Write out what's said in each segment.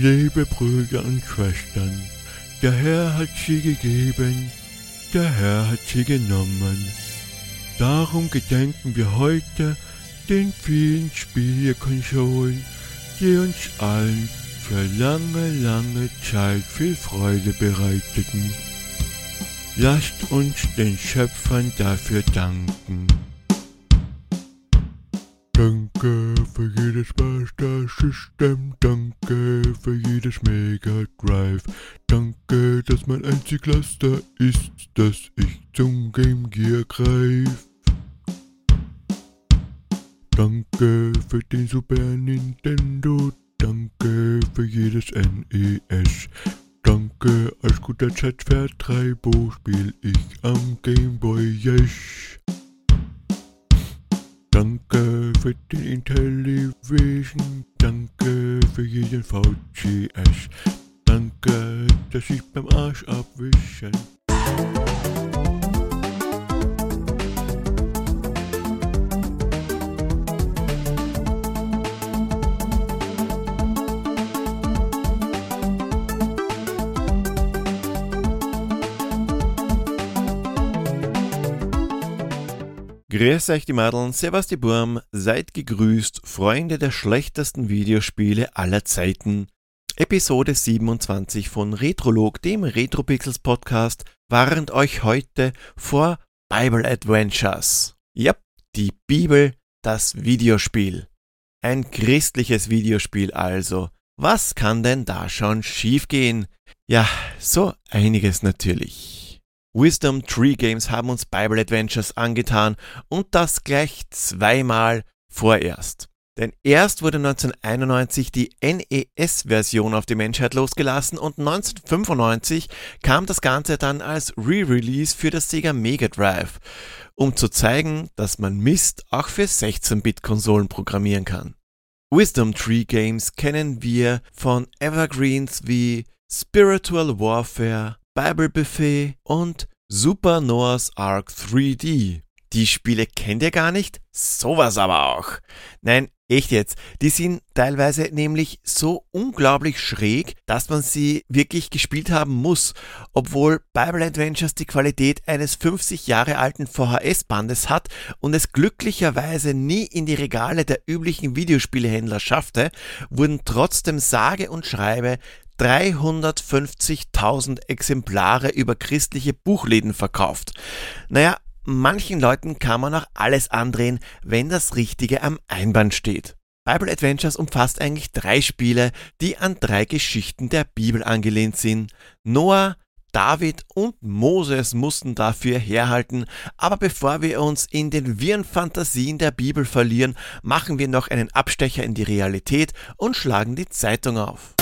Liebe Brüder und Schwestern, der Herr hat sie gegeben, der Herr hat sie genommen. Darum gedenken wir heute den vielen Spielekonsolen, die uns allen für lange, lange Zeit viel Freude bereiteten. Lasst uns den Schöpfern dafür danken. Danke für jedes Master System, danke für jedes Mega Drive, danke, dass mein einzig Laster ist, dass ich zum Game Gear greif. Danke für den Super Nintendo, danke für jedes NES. Danke, als guter Zeitvertreiber spiel ich am Game Boy Yes. Für den Intellivision, danke für jeden VCS. Danke, dass ich beim Arsch abwischen. Grüß euch die Madeln, servus die Burm, seid gegrüßt, Freunde der schlechtesten Videospiele aller Zeiten. Episode 27 von Retrolog, dem Retropixels Podcast, warnt euch heute vor Bible Adventures. Ja, die Bibel, das Videospiel. Ein christliches Videospiel also. Was kann denn da schon schiefgehen? Ja, so einiges natürlich. Wisdom Tree Games haben uns Bible Adventures angetan und das gleich zweimal vorerst. Denn erst wurde 1991 die NES-Version auf die Menschheit losgelassen und 1995 kam das Ganze dann als Re-Release für das Sega Mega Drive, um zu zeigen, dass man Mist auch für 16-Bit-Konsolen programmieren kann. Wisdom Tree Games kennen wir von Evergreens wie Spiritual Warfare, Bible Buffet und Super Noah's Ark 3D. Die Spiele kennt ihr gar nicht? Sowas aber auch. Nein, echt jetzt. Die sind teilweise nämlich so unglaublich schräg, dass man sie wirklich gespielt haben muss, obwohl Bible Adventures die Qualität eines 50 Jahre alten VHS-Bandes hat und es glücklicherweise nie in die Regale der üblichen Videospielehändler schaffte, wurden trotzdem sage und schreibe 350.000 Exemplare über christliche Buchläden verkauft. Naja, manchen Leuten kann man auch alles andrehen, wenn das Richtige am Einband steht. Bible Adventures umfasst eigentlich drei Spiele, die an drei Geschichten der Bibel angelehnt sind. Noah, David und Moses mussten dafür herhalten, aber bevor wir uns in den wirren Fantasien der Bibel verlieren, machen wir noch einen Abstecher in die Realität und schlagen die Zeitung auf.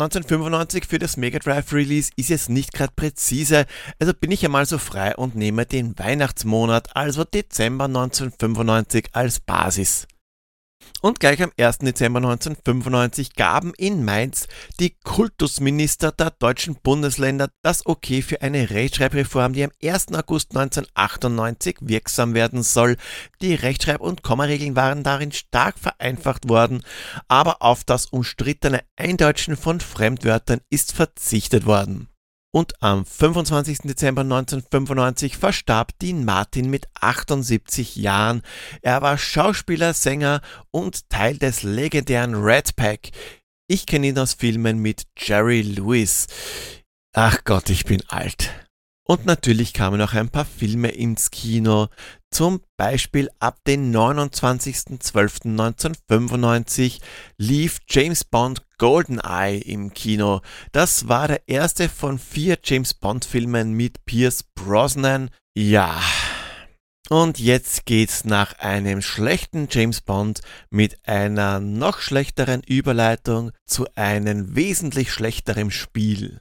1995 für das Mega Drive Release ist jetzt nicht gerade präzise, also bin ich einmal so frei und nehme den Weihnachtsmonat, also Dezember 1995 als Basis. Und gleich am 1. Dezember 1995 gaben in Mainz die Kultusminister der deutschen Bundesländer das Okay für eine Rechtschreibreform, die am 1. August 1998 wirksam werden soll. Die Rechtschreib- und Kommaregeln waren darin stark vereinfacht worden, aber auf das umstrittene Eindeutschen von Fremdwörtern ist verzichtet worden. Und am 25. Dezember 1995 verstarb Dean Martin mit 78 Jahren. Er war Schauspieler, Sänger und Teil des legendären Red Pack. Ich kenne ihn aus Filmen mit Jerry Lewis. Ach Gott, ich bin alt. Und natürlich kamen noch ein paar Filme ins Kino. Zum Beispiel ab dem 29.12.1995 lief James Bond GoldenEye im Kino. Das war der erste von vier James Bond Filmen mit Pierce Brosnan. Ja. Und jetzt geht's nach einem schlechten James Bond mit einer noch schlechteren Überleitung zu einem wesentlich schlechteren Spiel.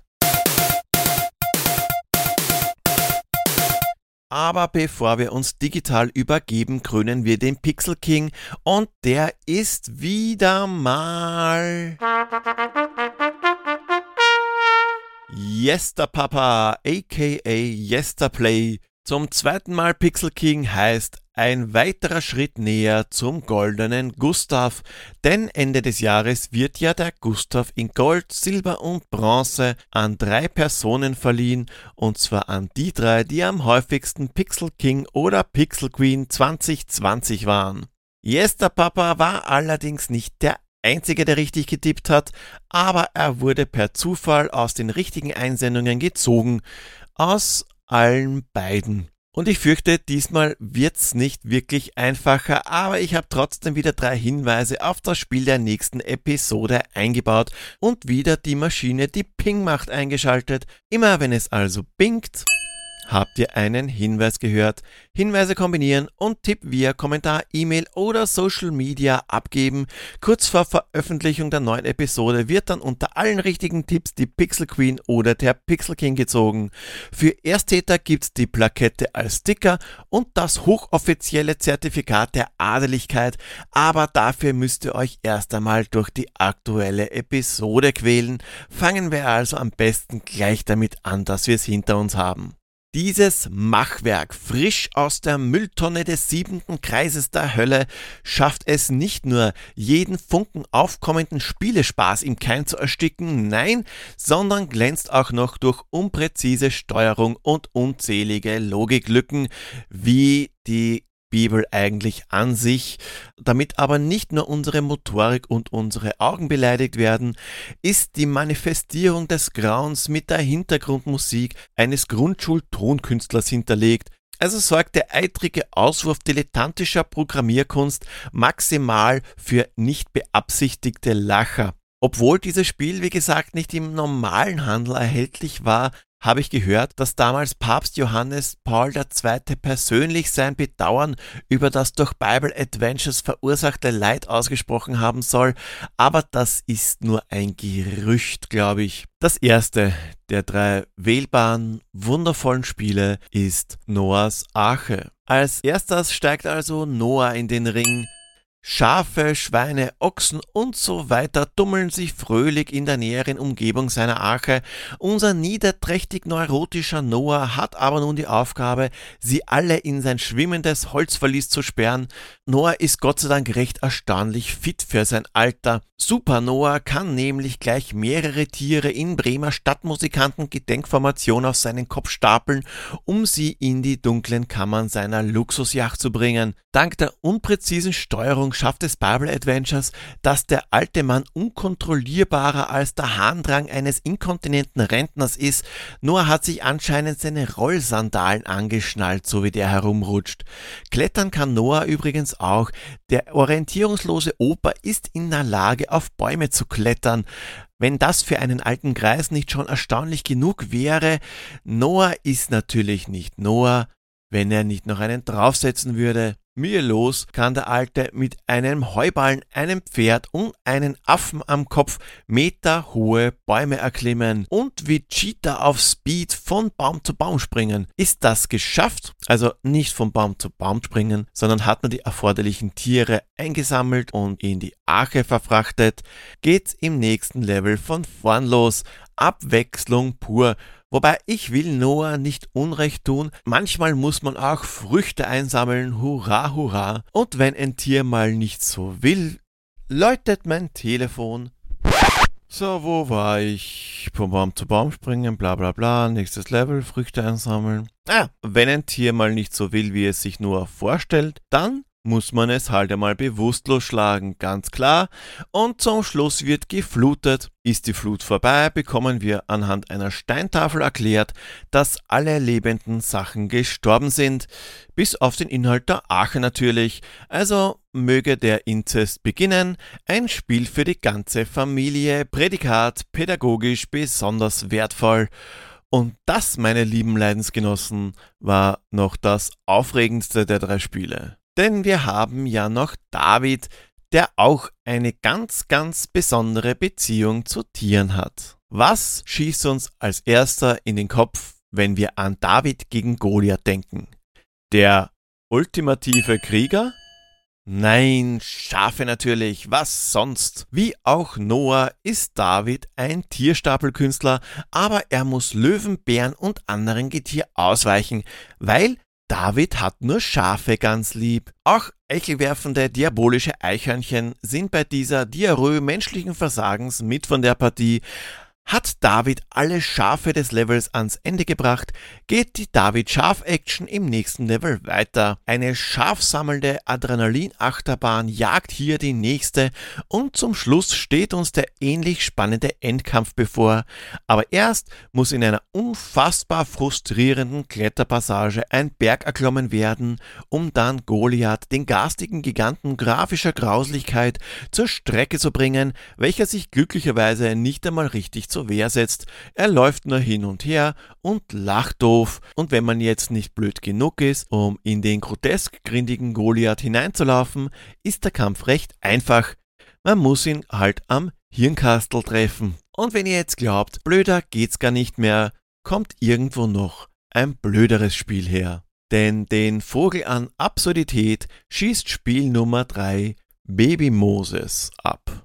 Aber bevor wir uns digital übergeben, krönen wir den Pixel King und der ist wieder mal. Yester Papa, aka Yesterplay Zum zweiten Mal Pixel King heißt ein weiterer Schritt näher zum goldenen Gustav, denn Ende des Jahres wird ja der Gustav in Gold, Silber und Bronze an drei Personen verliehen, und zwar an die drei, die am häufigsten Pixel King oder Pixel Queen 2020 waren. Jester Papa war allerdings nicht der einzige, der richtig getippt hat, aber er wurde per Zufall aus den richtigen Einsendungen gezogen, aus allen beiden. Und ich fürchte, diesmal wird's nicht wirklich einfacher, aber ich habe trotzdem wieder drei Hinweise auf das Spiel der nächsten Episode eingebaut und wieder die Maschine, die Ping macht, eingeschaltet. Immer wenn es also pinkt, Habt ihr einen Hinweis gehört? Hinweise kombinieren und Tipp via Kommentar, E-Mail oder Social Media abgeben. Kurz vor Veröffentlichung der neuen Episode wird dann unter allen richtigen Tipps die Pixel Queen oder der Pixel King gezogen. Für Ersttäter gibt's die Plakette als Sticker und das hochoffizielle Zertifikat der Adeligkeit, aber dafür müsst ihr euch erst einmal durch die aktuelle Episode quälen. Fangen wir also am besten gleich damit an, dass wir es hinter uns haben. Dieses Machwerk, frisch aus der Mülltonne des siebenten Kreises der Hölle, schafft es nicht nur, jeden Funken aufkommenden Spielespaß im Keim zu ersticken, nein, sondern glänzt auch noch durch unpräzise Steuerung und unzählige Logiklücken, wie die Bibel eigentlich an sich. Damit aber nicht nur unsere Motorik und unsere Augen beleidigt werden, ist die Manifestierung des Grauens mit der Hintergrundmusik eines Grundschultonkünstlers hinterlegt, also sorgt der eitrige Auswurf dilettantischer Programmierkunst maximal für nicht beabsichtigte Lacher. Obwohl dieses Spiel, wie gesagt, nicht im normalen Handel erhältlich war, habe ich gehört, dass damals Papst Johannes Paul II. persönlich sein Bedauern über das durch Bible Adventures verursachte Leid ausgesprochen haben soll, aber das ist nur ein Gerücht, glaube ich. Das erste der drei wählbaren, wundervollen Spiele ist Noahs Arche. Als erstes steigt also Noah in den Ring, Schafe, Schweine, Ochsen und so weiter tummeln sich fröhlich in der näheren Umgebung seiner Arche. Unser niederträchtig neurotischer Noah hat aber nun die Aufgabe, sie alle in sein schwimmendes Holzverlies zu sperren. Noah ist Gott sei Dank recht erstaunlich fit für sein Alter. Super Noah kann nämlich gleich mehrere Tiere in Bremer Stadtmusikanten Gedenkformation auf seinen Kopf stapeln, um sie in die dunklen Kammern seiner Luxusjacht zu bringen. Dank der unpräzisen Steuerung schafft es Bible Adventures, dass der alte Mann unkontrollierbarer als der Harndrang eines inkontinenten Rentners ist. Noah hat sich anscheinend seine Rollsandalen angeschnallt, so wie der herumrutscht. Klettern kann Noah übrigens auch. Der orientierungslose Opa ist in der Lage, auf Bäume zu klettern. Wenn das für einen alten Greis nicht schon erstaunlich genug wäre, Noah ist natürlich nicht Noah, wenn er nicht noch einen draufsetzen würde. Mühelos kann der Alte mit einem Heuballen, einem Pferd und einem Affen am Kopf meterhohe Bäume erklimmen und wie Cheetah auf Speed von Baum zu Baum springen. Ist das geschafft? Also nicht von Baum zu Baum springen, sondern hat man die erforderlichen Tiere eingesammelt und in die Arche verfrachtet, geht's im nächsten Level von vorn los. Abwechslung pur. Wobei ich will Noah nicht Unrecht tun, manchmal muss man auch Früchte einsammeln, hurra, hurra. Und wenn ein Tier mal nicht so will, läutet mein Telefon. So, wo war ich? Vom Baum zu Baum springen, bla bla bla, nächstes Level, Früchte einsammeln. Ah, wenn ein Tier mal nicht so will, wie es sich nur vorstellt, dann muss man es halt einmal bewusstlos schlagen, ganz klar. Und zum Schluss wird geflutet. Ist die Flut vorbei, bekommen wir anhand einer Steintafel erklärt, dass alle lebenden Sachen gestorben sind, bis auf den Inhalt der Arche natürlich. Also möge der Inzest beginnen, ein Spiel für die ganze Familie, Prädikat pädagogisch besonders wertvoll. Und das, meine lieben Leidensgenossen, war noch das aufregendste der drei Spiele. Denn wir haben ja noch David, der auch eine ganz, ganz besondere Beziehung zu Tieren hat. Was schießt uns als erster in den Kopf, wenn wir an David gegen Goliath denken? Der ultimative Krieger? Nein, Schafe natürlich, was sonst? Wie auch Noah ist David ein Tierstapelkünstler, aber er muss Löwen, Bären und anderen Getier ausweichen, weil David hat nur Schafe ganz lieb. Auch eichelwerfende diabolische Eichhörnchen sind bei dieser Diarrhoe menschlichen Versagens mit von der Partie, hat David alle Schafe des Levels ans Ende gebracht, geht die David Schaf Action im nächsten Level weiter. Eine scharfsammelnde Adrenalin-Achterbahn jagt hier die nächste und zum Schluss steht uns der ähnlich spannende Endkampf bevor. Aber erst muss in einer unfassbar frustrierenden Kletterpassage ein Berg erklommen werden, um dann Goliath, den garstigen Giganten grafischer Grauslichkeit, zur Strecke zu bringen, welcher sich glücklicherweise nicht einmal richtig zu zur Wehr setzt. Er läuft nur hin und her und lacht doof. Und wenn man jetzt nicht blöd genug ist, um in den grotesk grindigen Goliath hineinzulaufen, ist der Kampf recht einfach. Man muss ihn halt am Hirnkastel treffen. Und wenn ihr jetzt glaubt, blöder geht's gar nicht mehr, kommt irgendwo noch ein blöderes Spiel her. Denn den Vogel an Absurdität schießt Spiel Nummer 3 Baby Moses ab.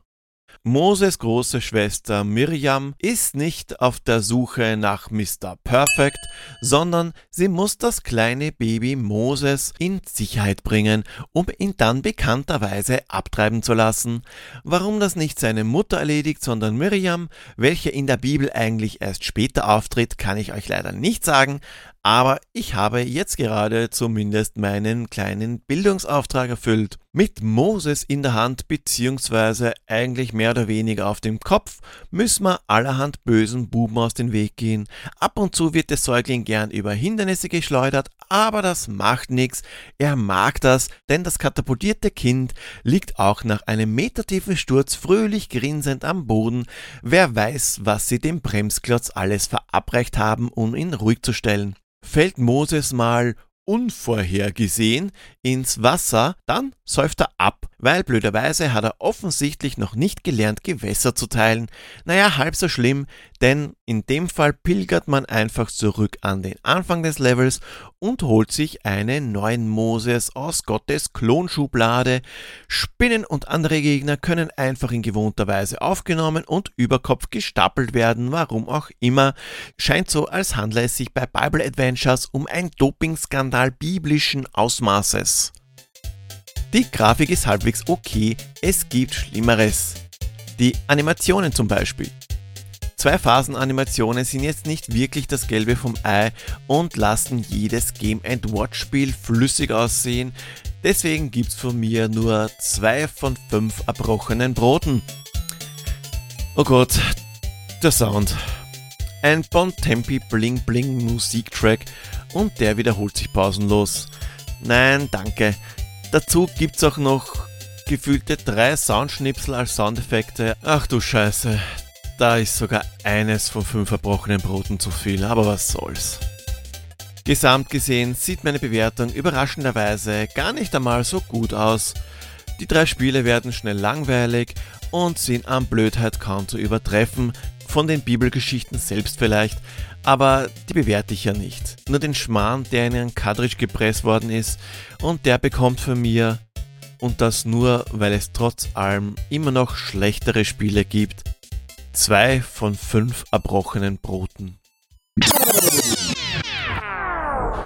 Moses große Schwester Miriam ist nicht auf der Suche nach Mr. Perfect, sondern sie muss das kleine Baby Moses in Sicherheit bringen, um ihn dann bekannterweise abtreiben zu lassen. Warum das nicht seine Mutter erledigt, sondern Miriam, welche in der Bibel eigentlich erst später auftritt, kann ich euch leider nicht sagen, aber ich habe jetzt gerade zumindest meinen kleinen Bildungsauftrag erfüllt. Mit Moses in der Hand beziehungsweise eigentlich mehr oder weniger auf dem Kopf müssen wir allerhand bösen Buben aus dem Weg gehen. Ab und zu wird der Säugling gern über Hindernisse geschleudert, aber das macht nichts. Er mag das, denn das katapultierte Kind liegt auch nach einem metertiefen Sturz fröhlich grinsend am Boden. Wer weiß, was sie dem Bremsklotz alles verabreicht haben, um ihn ruhig zu stellen fällt Moses mal unvorhergesehen ins Wasser, dann säuft er ab, weil blöderweise hat er offensichtlich noch nicht gelernt, Gewässer zu teilen. Naja, halb so schlimm, denn in dem Fall pilgert man einfach zurück an den Anfang des Levels und holt sich einen neuen Moses aus Gottes Klonschublade. Spinnen und andere Gegner können einfach in gewohnter Weise aufgenommen und über Kopf gestapelt werden, warum auch immer. Scheint so, als handle es sich bei Bible Adventures um ein Dopingskandal biblischen Ausmaßes. Die Grafik ist halbwegs okay, es gibt Schlimmeres. Die Animationen zum Beispiel. Zwei Phasenanimationen sind jetzt nicht wirklich das Gelbe vom Ei und lassen jedes Game Watch Spiel flüssig aussehen. Deswegen gibt's von mir nur zwei von fünf erbrochenen Broten. Oh Gott, der Sound. Ein Bontempi Bling Bling Musiktrack und der wiederholt sich pausenlos. Nein, danke. Dazu gibt's auch noch gefühlte drei Soundschnipsel als Soundeffekte. Ach du Scheiße, da ist sogar eines von fünf verbrochenen Broten zu viel, aber was soll's. Gesamt gesehen sieht meine Bewertung überraschenderweise gar nicht einmal so gut aus. Die drei Spiele werden schnell langweilig und sind an Blödheit kaum zu übertreffen, von den Bibelgeschichten selbst vielleicht, aber die bewerte ich ja nicht. Nur den Schmarrn, der in einen Cartridge gepresst worden ist und der bekommt von mir, und das nur, weil es trotz allem immer noch schlechtere Spiele gibt, zwei von fünf erbrochenen Broten.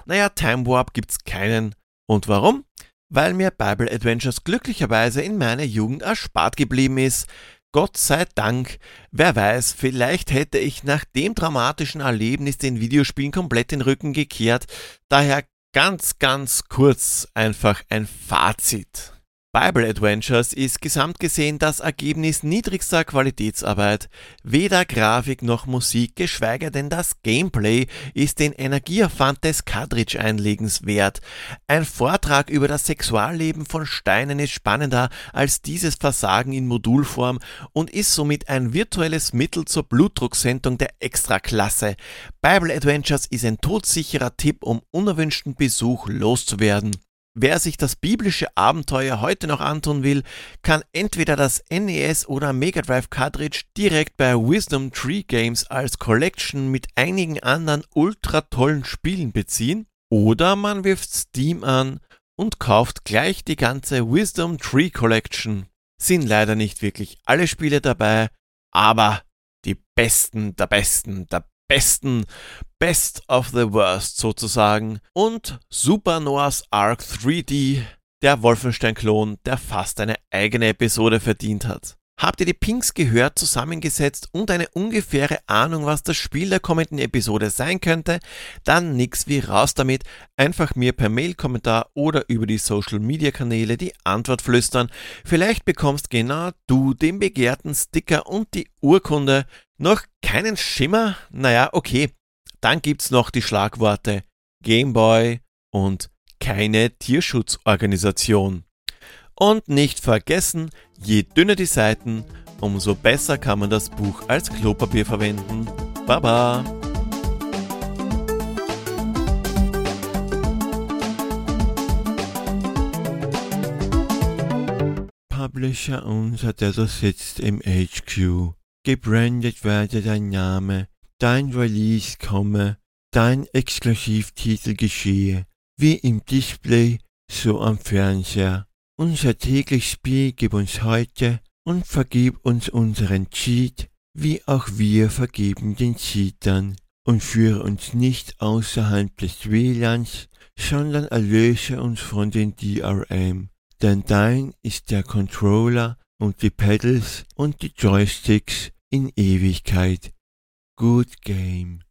Naja, Time Warp gibt's keinen. Und warum? Weil mir Bible Adventures glücklicherweise in meiner Jugend erspart geblieben ist. Gott sei Dank. Wer weiß, vielleicht hätte ich nach dem dramatischen Erlebnis den Videospielen komplett den Rücken gekehrt. Daher ganz, ganz kurz einfach ein Fazit. Bible Adventures ist gesamt gesehen das Ergebnis niedrigster Qualitätsarbeit. Weder Grafik noch Musik, geschweige denn das Gameplay ist den Energieaufwand des Cartridge-Einlegens wert. Ein Vortrag über das Sexualleben von Steinen ist spannender als dieses Versagen in Modulform und ist somit ein virtuelles Mittel zur Blutdrucksentung der Extraklasse. Bible Adventures ist ein todsicherer Tipp, um unerwünschten Besuch loszuwerden. Wer sich das biblische Abenteuer heute noch antun will, kann entweder das NES oder Mega Drive Cartridge direkt bei Wisdom Tree Games als Collection mit einigen anderen ultra tollen Spielen beziehen, oder man wirft Steam an und kauft gleich die ganze Wisdom Tree Collection. Sind leider nicht wirklich alle Spiele dabei, aber die besten der besten der besten Best of the Worst sozusagen und Super Noah's Ark 3D, der Wolfenstein-Klon, der fast eine eigene Episode verdient hat. Habt ihr die Pinks gehört, zusammengesetzt und eine ungefähre Ahnung, was das Spiel der kommenden Episode sein könnte? Dann nix wie raus damit. Einfach mir per Mail-Kommentar oder über die Social-Media-Kanäle die Antwort flüstern. Vielleicht bekommst genau du den begehrten Sticker und die Urkunde. Noch keinen Schimmer? Naja, okay. Dann gibt's noch die Schlagworte Gameboy und keine Tierschutzorganisation. Und nicht vergessen, je dünner die Seiten, umso besser kann man das Buch als Klopapier verwenden. Baba! Publisher unser, der du sitzt im HQ. Gebrandet werde dein Name, dein Release komme, dein Exklusivtitel geschehe, wie im Display, so am Fernseher. Unser täglich Spiel gib uns heute und vergib uns unseren Cheat, wie auch wir vergeben den Cheatern. Und führe uns nicht außerhalb des WLANs, sondern erlöse uns von den DRM. Denn dein ist der Controller und die Pedals und die Joysticks in Ewigkeit. Good Game.